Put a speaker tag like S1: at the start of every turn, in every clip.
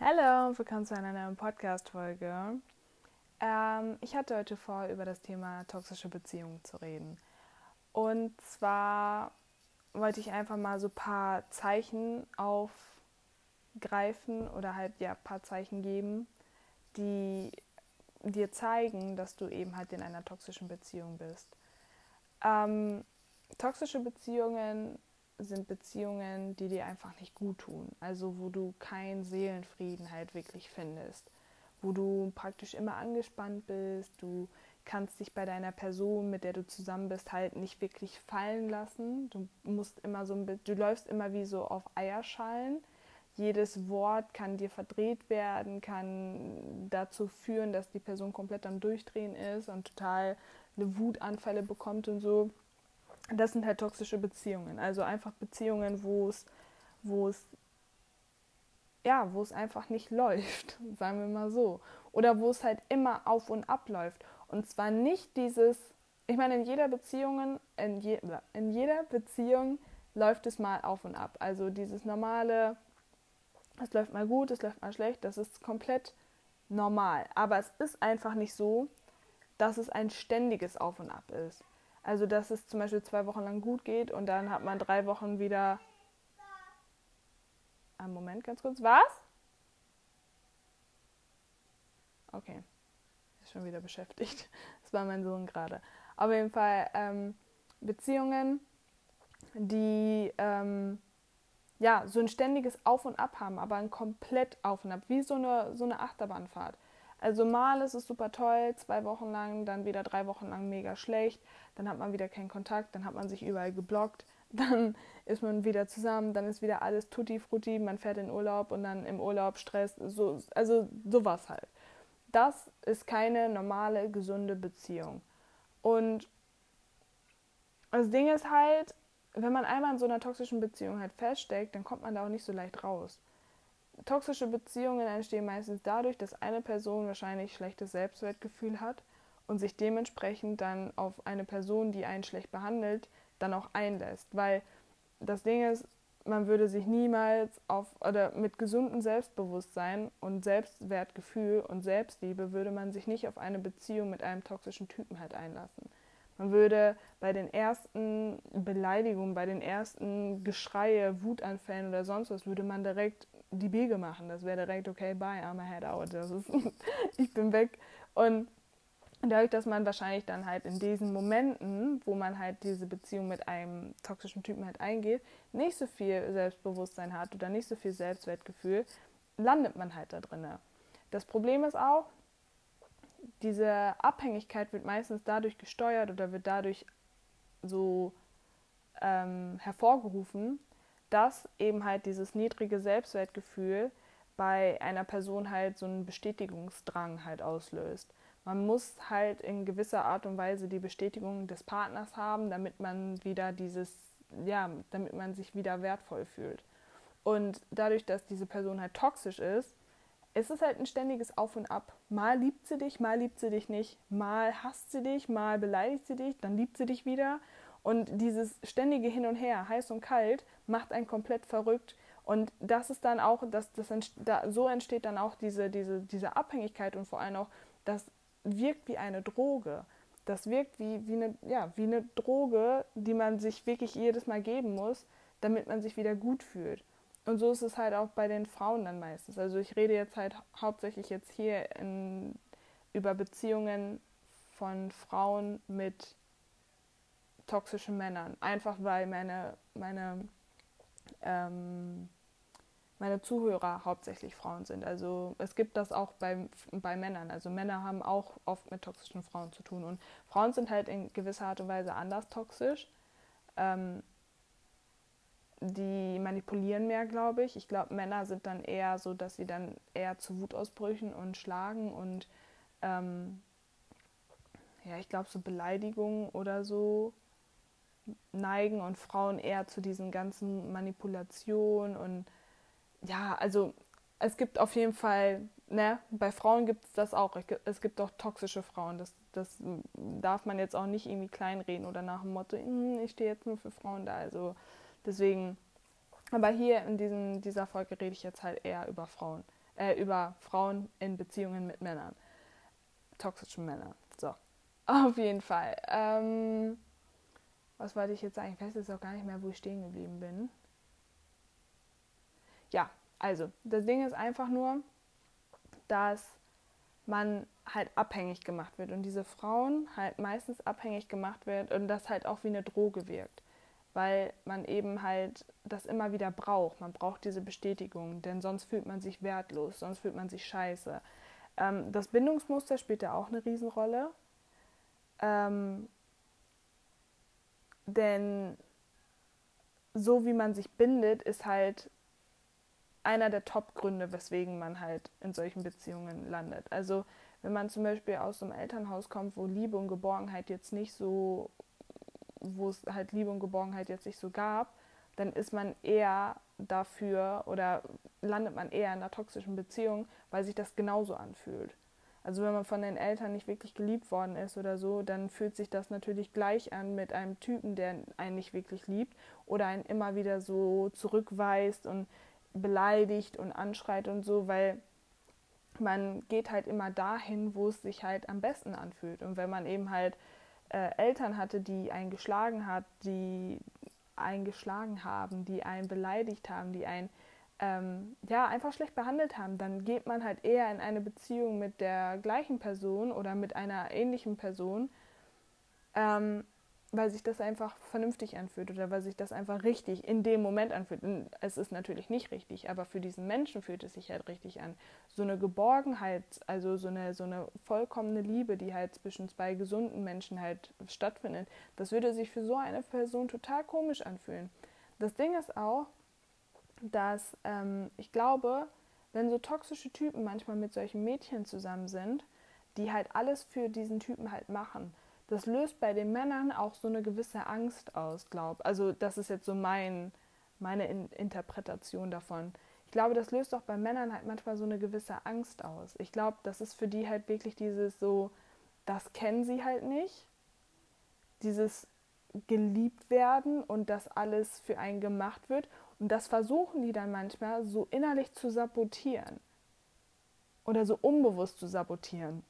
S1: Hallo und willkommen zu einer neuen Podcast-Folge. Ähm, ich hatte heute vor, über das Thema toxische Beziehungen zu reden. Und zwar wollte ich einfach mal so ein paar Zeichen aufgreifen oder halt ja ein paar Zeichen geben, die dir zeigen, dass du eben halt in einer toxischen Beziehung bist. Ähm, toxische Beziehungen sind Beziehungen, die dir einfach nicht gut tun. Also wo du keinen Seelenfrieden halt wirklich findest. Wo du praktisch immer angespannt bist, du kannst dich bei deiner Person, mit der du zusammen bist, halt nicht wirklich fallen lassen. Du musst immer so ein du läufst immer wie so auf Eierschalen. Jedes Wort kann dir verdreht werden, kann dazu führen, dass die Person komplett am Durchdrehen ist und total eine Wutanfälle bekommt und so das sind halt toxische Beziehungen. Also einfach Beziehungen, wo es, wo es, ja, wo es einfach nicht läuft, sagen wir mal so. Oder wo es halt immer auf und ab läuft. Und zwar nicht dieses, ich meine, in jeder Beziehung, in, je, in jeder Beziehung läuft es mal auf und ab. Also dieses normale, es läuft mal gut, es läuft mal schlecht, das ist komplett normal. Aber es ist einfach nicht so, dass es ein ständiges Auf und Ab ist. Also, dass es zum Beispiel zwei Wochen lang gut geht und dann hat man drei Wochen wieder. Einen Moment, ganz kurz. Was? Okay. Ist schon wieder beschäftigt. Das war mein Sohn gerade. Auf jeden Fall ähm, Beziehungen, die ähm, ja so ein ständiges Auf und Ab haben, aber ein komplett Auf und Ab, wie so eine, so eine Achterbahnfahrt. Also mal ist es super toll, zwei Wochen lang, dann wieder drei Wochen lang mega schlecht, dann hat man wieder keinen Kontakt, dann hat man sich überall geblockt, dann ist man wieder zusammen, dann ist wieder alles tutti frutti, man fährt in Urlaub und dann im Urlaub Stress, so, also sowas halt. Das ist keine normale, gesunde Beziehung. Und das Ding ist halt, wenn man einmal in so einer toxischen Beziehung halt feststeckt, dann kommt man da auch nicht so leicht raus toxische Beziehungen entstehen meistens dadurch, dass eine Person wahrscheinlich schlechtes Selbstwertgefühl hat und sich dementsprechend dann auf eine Person, die einen schlecht behandelt, dann auch einlässt. Weil das Ding ist, man würde sich niemals auf oder mit gesundem Selbstbewusstsein und Selbstwertgefühl und Selbstliebe würde man sich nicht auf eine Beziehung mit einem toxischen Typen halt einlassen. Man würde bei den ersten Beleidigungen, bei den ersten Geschreie, Wutanfällen oder sonst was, würde man direkt die Biege machen. Das wäre direkt, okay, bye, I'm a head out. Das ist, ich bin weg. Und dadurch, dass man wahrscheinlich dann halt in diesen Momenten, wo man halt diese Beziehung mit einem toxischen Typen halt eingeht, nicht so viel Selbstbewusstsein hat oder nicht so viel Selbstwertgefühl, landet man halt da drin. Das Problem ist auch, diese Abhängigkeit wird meistens dadurch gesteuert oder wird dadurch so ähm, hervorgerufen, dass eben halt dieses niedrige Selbstwertgefühl bei einer Person halt so einen Bestätigungsdrang halt auslöst. Man muss halt in gewisser Art und Weise die Bestätigung des Partners haben, damit man wieder dieses, ja, damit man sich wieder wertvoll fühlt. Und dadurch, dass diese Person halt toxisch ist, ist es halt ein ständiges Auf und Ab. Mal liebt sie dich, mal liebt sie dich nicht. Mal hasst sie dich, mal beleidigt sie dich, dann liebt sie dich wieder. Und dieses ständige Hin und Her, heiß und kalt, macht einen komplett verrückt. Und das ist dann auch, das, das da, so entsteht dann auch diese, diese, diese Abhängigkeit und vor allem auch, das wirkt wie eine Droge. Das wirkt wie, wie, eine, ja, wie eine Droge, die man sich wirklich jedes Mal geben muss, damit man sich wieder gut fühlt. Und so ist es halt auch bei den Frauen dann meistens. Also ich rede jetzt halt hauptsächlich jetzt hier in, über Beziehungen von Frauen mit toxischen Männern. Einfach weil meine, meine ähm, meine Zuhörer hauptsächlich Frauen sind. Also es gibt das auch bei, bei Männern. Also Männer haben auch oft mit toxischen Frauen zu tun. Und Frauen sind halt in gewisser Art und Weise anders toxisch. Ähm, die manipulieren mehr, glaube ich. Ich glaube, Männer sind dann eher so, dass sie dann eher zu Wutausbrüchen und schlagen und ähm, ja, ich glaube, so Beleidigungen oder so neigen und Frauen eher zu diesen ganzen Manipulationen und ja, also es gibt auf jeden Fall, ne, bei Frauen gibt es das auch. Es gibt auch toxische Frauen. Das, das darf man jetzt auch nicht irgendwie kleinreden oder nach dem Motto, hm, ich stehe jetzt nur für Frauen da. Also deswegen, aber hier in diesen, dieser Folge rede ich jetzt halt eher über Frauen. äh, über Frauen in Beziehungen mit Männern. Toxischen Männern. So. Auf jeden Fall. Ähm, was wollte ich jetzt sagen? Ich jetzt auch gar nicht mehr, wo ich stehen geblieben bin. Ja, also, das Ding ist einfach nur, dass man halt abhängig gemacht wird und diese Frauen halt meistens abhängig gemacht wird und das halt auch wie eine Droge wirkt, weil man eben halt das immer wieder braucht. Man braucht diese Bestätigung, denn sonst fühlt man sich wertlos, sonst fühlt man sich scheiße. Ähm, das Bindungsmuster spielt ja auch eine Riesenrolle. Ähm, denn so wie man sich bindet, ist halt einer der Top-Gründe, weswegen man halt in solchen Beziehungen landet. Also wenn man zum Beispiel aus einem Elternhaus kommt, wo Liebe und Geborgenheit jetzt nicht so, wo es halt Liebe und Geborgenheit jetzt nicht so gab, dann ist man eher dafür oder landet man eher in einer toxischen Beziehung, weil sich das genauso anfühlt. Also wenn man von den Eltern nicht wirklich geliebt worden ist oder so, dann fühlt sich das natürlich gleich an mit einem Typen, der einen nicht wirklich liebt oder einen immer wieder so zurückweist und beleidigt und anschreit und so, weil man geht halt immer dahin, wo es sich halt am besten anfühlt. Und wenn man eben halt äh, Eltern hatte, die einen geschlagen hat, die einen geschlagen haben, die einen beleidigt haben, die einen ähm, ja einfach schlecht behandelt haben, dann geht man halt eher in eine Beziehung mit der gleichen Person oder mit einer ähnlichen Person, ähm, weil sich das einfach vernünftig anfühlt oder weil sich das einfach richtig in dem Moment anfühlt. Und es ist natürlich nicht richtig, aber für diesen Menschen fühlt es sich halt richtig an. So eine Geborgenheit, also so eine, so eine vollkommene Liebe, die halt zwischen zwei gesunden Menschen halt stattfindet, das würde sich für so eine Person total komisch anfühlen. Das Ding ist auch, dass ähm, ich glaube, wenn so toxische Typen manchmal mit solchen Mädchen zusammen sind, die halt alles für diesen Typen halt machen, das löst bei den Männern auch so eine gewisse Angst aus, glaube Also das ist jetzt so mein, meine In Interpretation davon. Ich glaube, das löst auch bei Männern halt manchmal so eine gewisse Angst aus. Ich glaube, das ist für die halt wirklich dieses so, das kennen sie halt nicht. Dieses geliebt werden und dass alles für einen gemacht wird. Und das versuchen die dann manchmal so innerlich zu sabotieren. Oder so unbewusst zu sabotieren.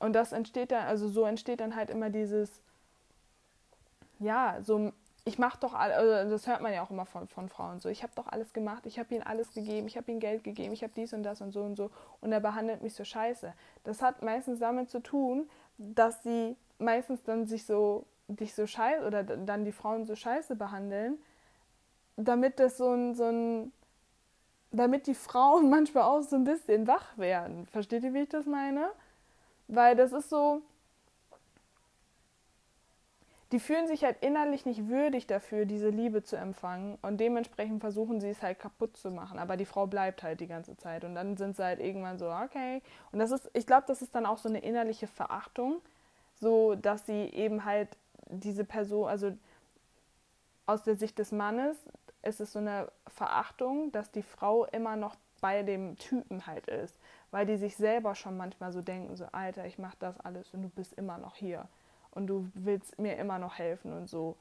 S1: Und das entsteht dann, also so entsteht dann halt immer dieses, ja, so, ich mach doch alles, also das hört man ja auch immer von, von Frauen so, ich habe doch alles gemacht, ich habe ihnen alles gegeben, ich habe ihnen Geld gegeben, ich habe dies und das und so und so und er behandelt mich so scheiße. Das hat meistens damit zu tun, dass sie meistens dann sich so, dich so scheiße oder dann die Frauen so scheiße behandeln, damit das so ein, so ein, damit die Frauen manchmal auch so ein bisschen wach werden. Versteht ihr, wie ich das meine? Weil das ist so, die fühlen sich halt innerlich nicht würdig dafür, diese Liebe zu empfangen und dementsprechend versuchen sie es halt kaputt zu machen. Aber die Frau bleibt halt die ganze Zeit und dann sind sie halt irgendwann so, okay. Und das ist, ich glaube, das ist dann auch so eine innerliche Verachtung, so dass sie eben halt diese Person, also aus der Sicht des Mannes ist es so eine Verachtung, dass die Frau immer noch bei dem Typen halt ist weil die sich selber schon manchmal so denken, so Alter, ich mache das alles und du bist immer noch hier und du willst mir immer noch helfen und so.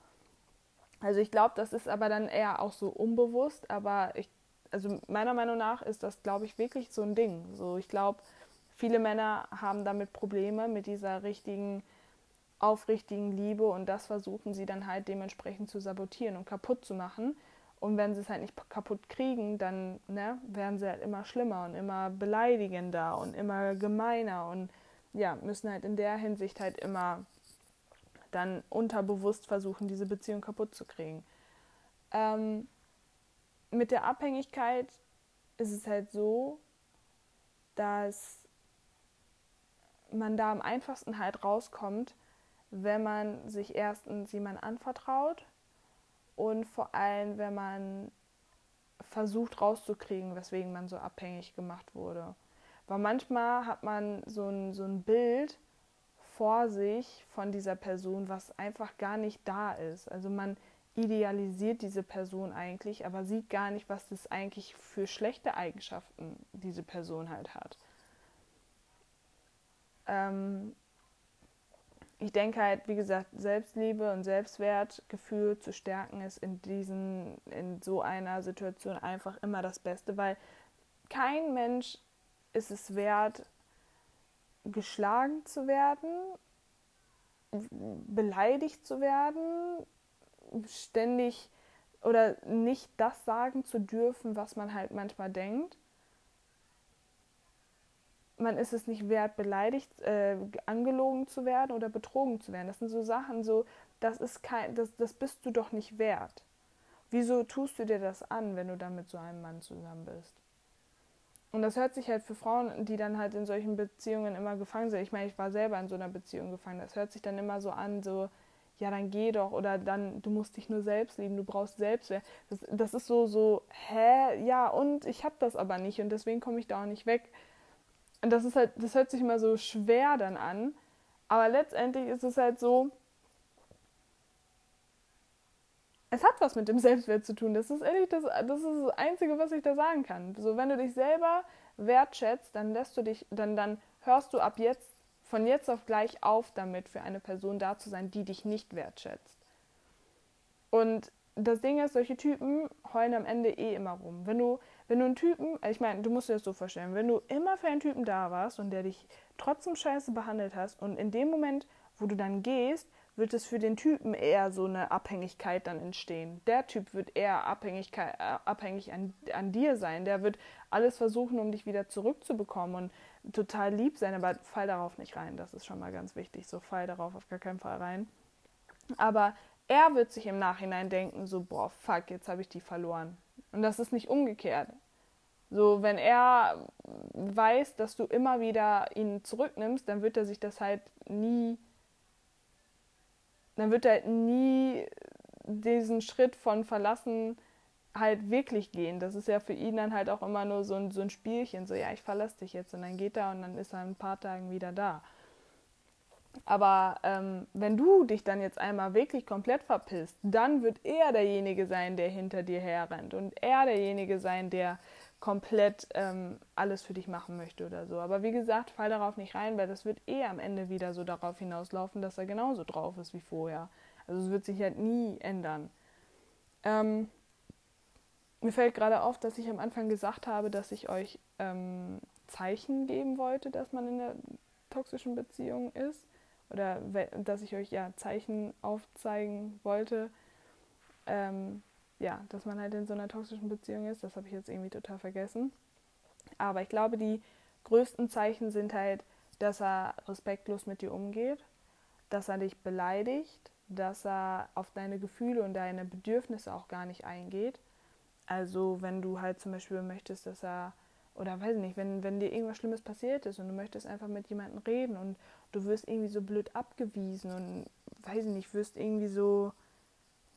S1: Also ich glaube, das ist aber dann eher auch so unbewusst, aber ich, also meiner Meinung nach ist das, glaube ich, wirklich so ein Ding. So, ich glaube, viele Männer haben damit Probleme mit dieser richtigen, aufrichtigen Liebe und das versuchen sie dann halt dementsprechend zu sabotieren und kaputt zu machen. Und wenn sie es halt nicht kaputt kriegen, dann ne, werden sie halt immer schlimmer und immer beleidigender und immer gemeiner und ja, müssen halt in der Hinsicht halt immer dann unterbewusst versuchen, diese Beziehung kaputt zu kriegen. Ähm, mit der Abhängigkeit ist es halt so, dass man da am einfachsten halt rauskommt, wenn man sich erstens jemand anvertraut und vor allem, wenn man versucht rauszukriegen, weswegen man so abhängig gemacht wurde. Weil manchmal hat man so ein, so ein Bild vor sich von dieser Person, was einfach gar nicht da ist. Also man idealisiert diese Person eigentlich, aber sieht gar nicht, was das eigentlich für schlechte Eigenschaften diese Person halt hat. Ähm, ich denke halt, wie gesagt, Selbstliebe und Selbstwertgefühl zu stärken ist in diesen, in so einer Situation einfach immer das Beste, weil kein Mensch ist es wert, geschlagen zu werden, beleidigt zu werden, ständig oder nicht das sagen zu dürfen, was man halt manchmal denkt. Man ist es nicht wert, beleidigt, äh, angelogen zu werden oder betrogen zu werden. Das sind so Sachen, so, das ist kein, das, das bist du doch nicht wert. Wieso tust du dir das an, wenn du dann mit so einem Mann zusammen bist? Und das hört sich halt für Frauen, die dann halt in solchen Beziehungen immer gefangen sind. Ich meine, ich war selber in so einer Beziehung gefangen. Das hört sich dann immer so an, so, ja, dann geh doch. Oder dann, du musst dich nur selbst lieben, du brauchst Selbstwert. Das, das ist so, so, hä? Ja, und ich hab das aber nicht und deswegen komme ich da auch nicht weg. Und das ist halt, das hört sich immer so schwer dann an. Aber letztendlich ist es halt so, es hat was mit dem Selbstwert zu tun. Das ist ehrlich, das, das ist das Einzige, was ich da sagen kann. So, wenn du dich selber wertschätzt, dann lässt du dich, dann, dann hörst du ab jetzt, von jetzt auf gleich auf damit, für eine Person da zu sein, die dich nicht wertschätzt. Und das Ding ist, solche Typen heulen am Ende eh immer rum. Wenn du, wenn du einen Typen, ich meine, du musst dir das so vorstellen, wenn du immer für einen Typen da warst und der dich trotzdem scheiße behandelt hast und in dem Moment, wo du dann gehst, wird es für den Typen eher so eine Abhängigkeit dann entstehen. Der Typ wird eher Abhängigkeit, äh, abhängig an, an dir sein. Der wird alles versuchen, um dich wieder zurückzubekommen und total lieb sein, aber fall darauf nicht rein. Das ist schon mal ganz wichtig. So fall darauf auf gar keinen Fall rein. Aber er wird sich im Nachhinein denken, so, boah, fuck, jetzt habe ich die verloren. Und das ist nicht umgekehrt. So, wenn er weiß, dass du immer wieder ihn zurücknimmst, dann wird er sich das halt nie dann wird er nie diesen Schritt von verlassen halt wirklich gehen. Das ist ja für ihn dann halt auch immer nur so ein, so ein Spielchen, so ja, ich verlasse dich jetzt und dann geht er und dann ist er in ein paar Tagen wieder da. Aber ähm, wenn du dich dann jetzt einmal wirklich komplett verpisst, dann wird er derjenige sein, der hinter dir herrennt und er derjenige sein, der komplett ähm, alles für dich machen möchte oder so. Aber wie gesagt, fall darauf nicht rein, weil das wird eh am Ende wieder so darauf hinauslaufen, dass er genauso drauf ist wie vorher. Also es wird sich halt nie ändern. Ähm, mir fällt gerade auf, dass ich am Anfang gesagt habe, dass ich euch ähm, Zeichen geben wollte, dass man in einer toxischen Beziehung ist. Oder dass ich euch ja Zeichen aufzeigen wollte. Ähm, ja, dass man halt in so einer toxischen Beziehung ist. Das habe ich jetzt irgendwie total vergessen. Aber ich glaube, die größten Zeichen sind halt, dass er respektlos mit dir umgeht, dass er dich beleidigt, dass er auf deine Gefühle und deine Bedürfnisse auch gar nicht eingeht. Also wenn du halt zum Beispiel möchtest, dass er, oder weiß ich nicht, wenn, wenn dir irgendwas Schlimmes passiert ist und du möchtest einfach mit jemandem reden und du wirst irgendwie so blöd abgewiesen und weiß ich nicht, wirst irgendwie so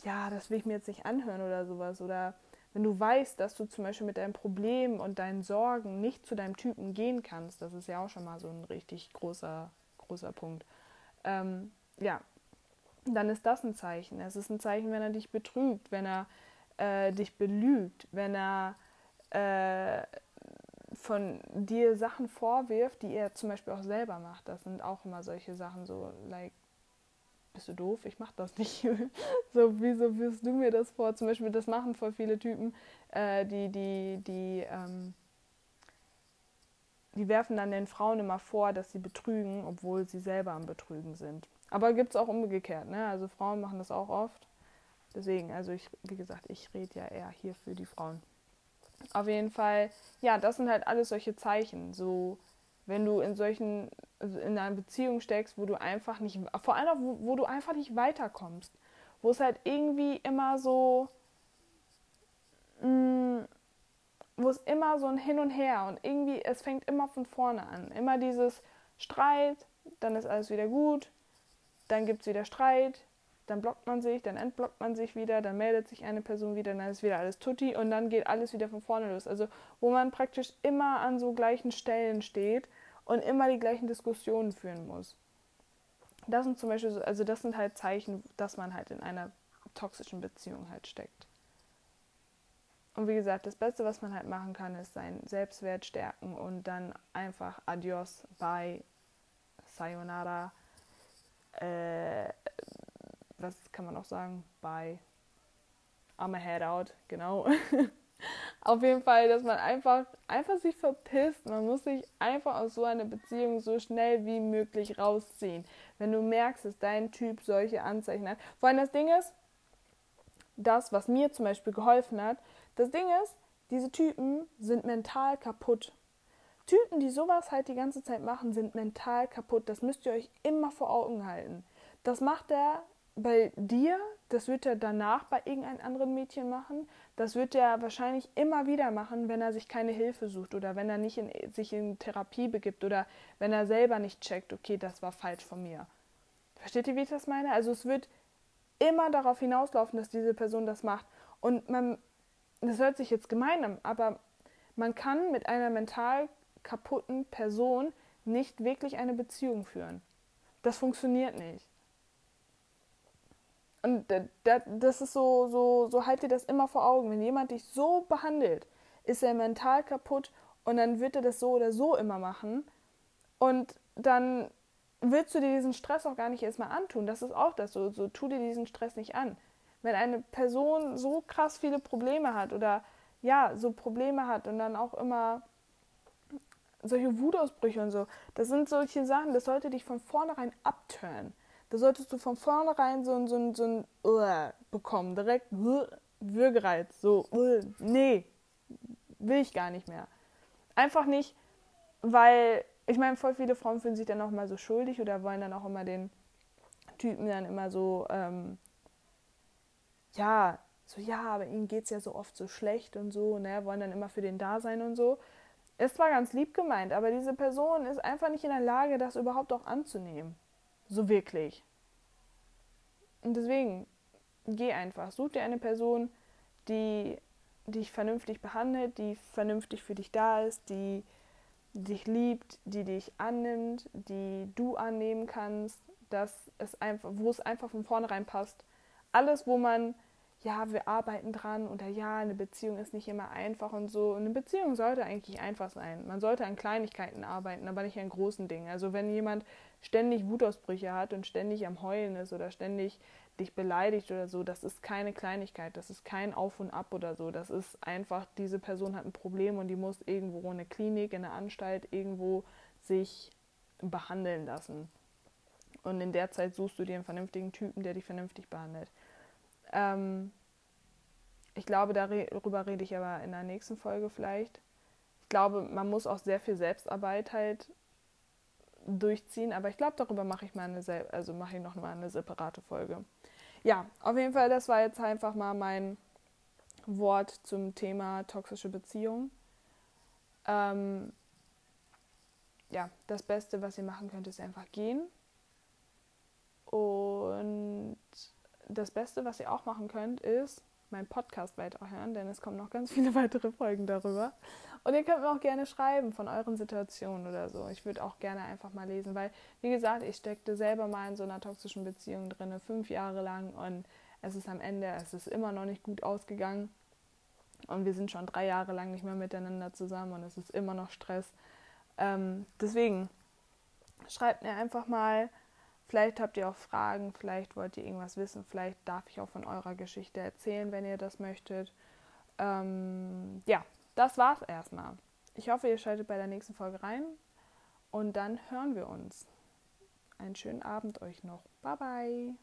S1: ja, das will ich mir jetzt nicht anhören oder sowas. Oder wenn du weißt, dass du zum Beispiel mit deinem Problem und deinen Sorgen nicht zu deinem Typen gehen kannst, das ist ja auch schon mal so ein richtig großer, großer Punkt. Ähm, ja, dann ist das ein Zeichen. Es ist ein Zeichen, wenn er dich betrügt, wenn er äh, dich belügt, wenn er äh, von dir Sachen vorwirft, die er zum Beispiel auch selber macht. Das sind auch immer solche Sachen, so like bist du doof? Ich mach das nicht. so, wieso wirst du mir das vor? Zum Beispiel, das machen voll viele Typen, äh, die, die, die, ähm, die werfen dann den Frauen immer vor, dass sie betrügen, obwohl sie selber am Betrügen sind. Aber gibt es auch umgekehrt, ne? Also Frauen machen das auch oft. Deswegen, also ich, wie gesagt, ich rede ja eher hier für die Frauen. Auf jeden Fall, ja, das sind halt alles solche Zeichen. So, wenn du in solchen also in einer Beziehung steckst, wo du einfach nicht, vor allem auch, wo, wo du einfach nicht weiterkommst, wo es halt irgendwie immer so, mh, mm, wo es immer so ein Hin und Her und irgendwie, es fängt immer von vorne an. Immer dieses Streit, dann ist alles wieder gut, dann gibt es wieder Streit, dann blockt man sich, dann entblockt man sich wieder, dann meldet sich eine Person wieder, dann ist wieder alles tutti und dann geht alles wieder von vorne los. Also wo man praktisch immer an so gleichen Stellen steht und immer die gleichen Diskussionen führen muss. Das sind zum Beispiel so, also das sind halt Zeichen, dass man halt in einer toxischen Beziehung halt steckt. Und wie gesagt, das Beste, was man halt machen kann, ist seinen Selbstwert stärken und dann einfach Adios, bye, Sayonara, äh, was kann man noch sagen? Bye, I'm a head out, genau. Auf jeden Fall, dass man einfach, einfach sich verpisst. Man muss sich einfach aus so einer Beziehung so schnell wie möglich rausziehen. Wenn du merkst, dass dein Typ solche Anzeichen hat. Vor allem das Ding ist, das, was mir zum Beispiel geholfen hat, das Ding ist, diese Typen sind mental kaputt. Typen, die sowas halt die ganze Zeit machen, sind mental kaputt. Das müsst ihr euch immer vor Augen halten. Das macht er bei dir, das wird er danach bei irgendeinem anderen Mädchen machen. Das wird er wahrscheinlich immer wieder machen, wenn er sich keine Hilfe sucht oder wenn er nicht in, sich in Therapie begibt oder wenn er selber nicht checkt, okay, das war falsch von mir. Versteht ihr, wie ich das meine? Also es wird immer darauf hinauslaufen, dass diese Person das macht. Und man, das hört sich jetzt gemein an, aber man kann mit einer mental kaputten Person nicht wirklich eine Beziehung führen. Das funktioniert nicht. Und das ist so, so, so halt dir das immer vor Augen. Wenn jemand dich so behandelt, ist er mental kaputt und dann wird er das so oder so immer machen. Und dann willst du dir diesen Stress auch gar nicht erstmal antun. Das ist auch das. So, so tu dir diesen Stress nicht an. Wenn eine Person so krass viele Probleme hat oder ja, so Probleme hat und dann auch immer solche Wutausbrüche und so, das sind solche Sachen, das sollte dich von vornherein abtören. Da solltest du von vornherein so, ein, so ein, so ein uh, bekommen, direkt uh, Würgereiz, so, uh, nee, will ich gar nicht mehr. Einfach nicht, weil, ich meine, voll viele Frauen fühlen sich dann auch mal so schuldig oder wollen dann auch immer den Typen dann immer so, ähm, ja, so, ja, aber ihnen geht es ja so oft so schlecht und so, ne, wollen dann immer für den da sein und so. Ist zwar ganz lieb gemeint, aber diese Person ist einfach nicht in der Lage, das überhaupt auch anzunehmen. So wirklich. Und deswegen, geh einfach. Such dir eine Person, die dich vernünftig behandelt, die vernünftig für dich da ist, die dich liebt, die dich annimmt, die du annehmen kannst, dass es einfach, wo es einfach von vornherein passt. Alles, wo man ja, wir arbeiten dran oder ja, eine Beziehung ist nicht immer einfach und so. Und eine Beziehung sollte eigentlich einfach sein. Man sollte an Kleinigkeiten arbeiten, aber nicht an großen Dingen. Also wenn jemand ständig Wutausbrüche hat und ständig am Heulen ist oder ständig dich beleidigt oder so, das ist keine Kleinigkeit, das ist kein Auf und Ab oder so. Das ist einfach, diese Person hat ein Problem und die muss irgendwo in eine Klinik, in eine Anstalt, irgendwo sich behandeln lassen. Und in der Zeit suchst du dir einen vernünftigen Typen, der dich vernünftig behandelt. Ähm, ich glaube, darüber rede ich aber in der nächsten Folge vielleicht. Ich glaube, man muss auch sehr viel Selbstarbeit halt durchziehen, aber ich glaube, darüber mache ich mal eine, also mache ich noch mal eine separate Folge. Ja, auf jeden Fall, das war jetzt einfach mal mein Wort zum Thema toxische Beziehung. Ähm, ja, das Beste, was ihr machen könnt, ist einfach gehen. Und das Beste, was ihr auch machen könnt, ist meinen Podcast weiterhören, denn es kommen noch ganz viele weitere Folgen darüber. Und ihr könnt mir auch gerne schreiben von euren Situationen oder so. Ich würde auch gerne einfach mal lesen, weil, wie gesagt, ich steckte selber mal in so einer toxischen Beziehung drin, fünf Jahre lang und es ist am Ende, es ist immer noch nicht gut ausgegangen. Und wir sind schon drei Jahre lang nicht mehr miteinander zusammen und es ist immer noch Stress. Ähm, deswegen schreibt mir einfach mal, Vielleicht habt ihr auch Fragen, vielleicht wollt ihr irgendwas wissen, vielleicht darf ich auch von eurer Geschichte erzählen, wenn ihr das möchtet. Ähm, ja, das war's erstmal. Ich hoffe, ihr schaltet bei der nächsten Folge rein und dann hören wir uns. Einen schönen Abend euch noch. Bye bye.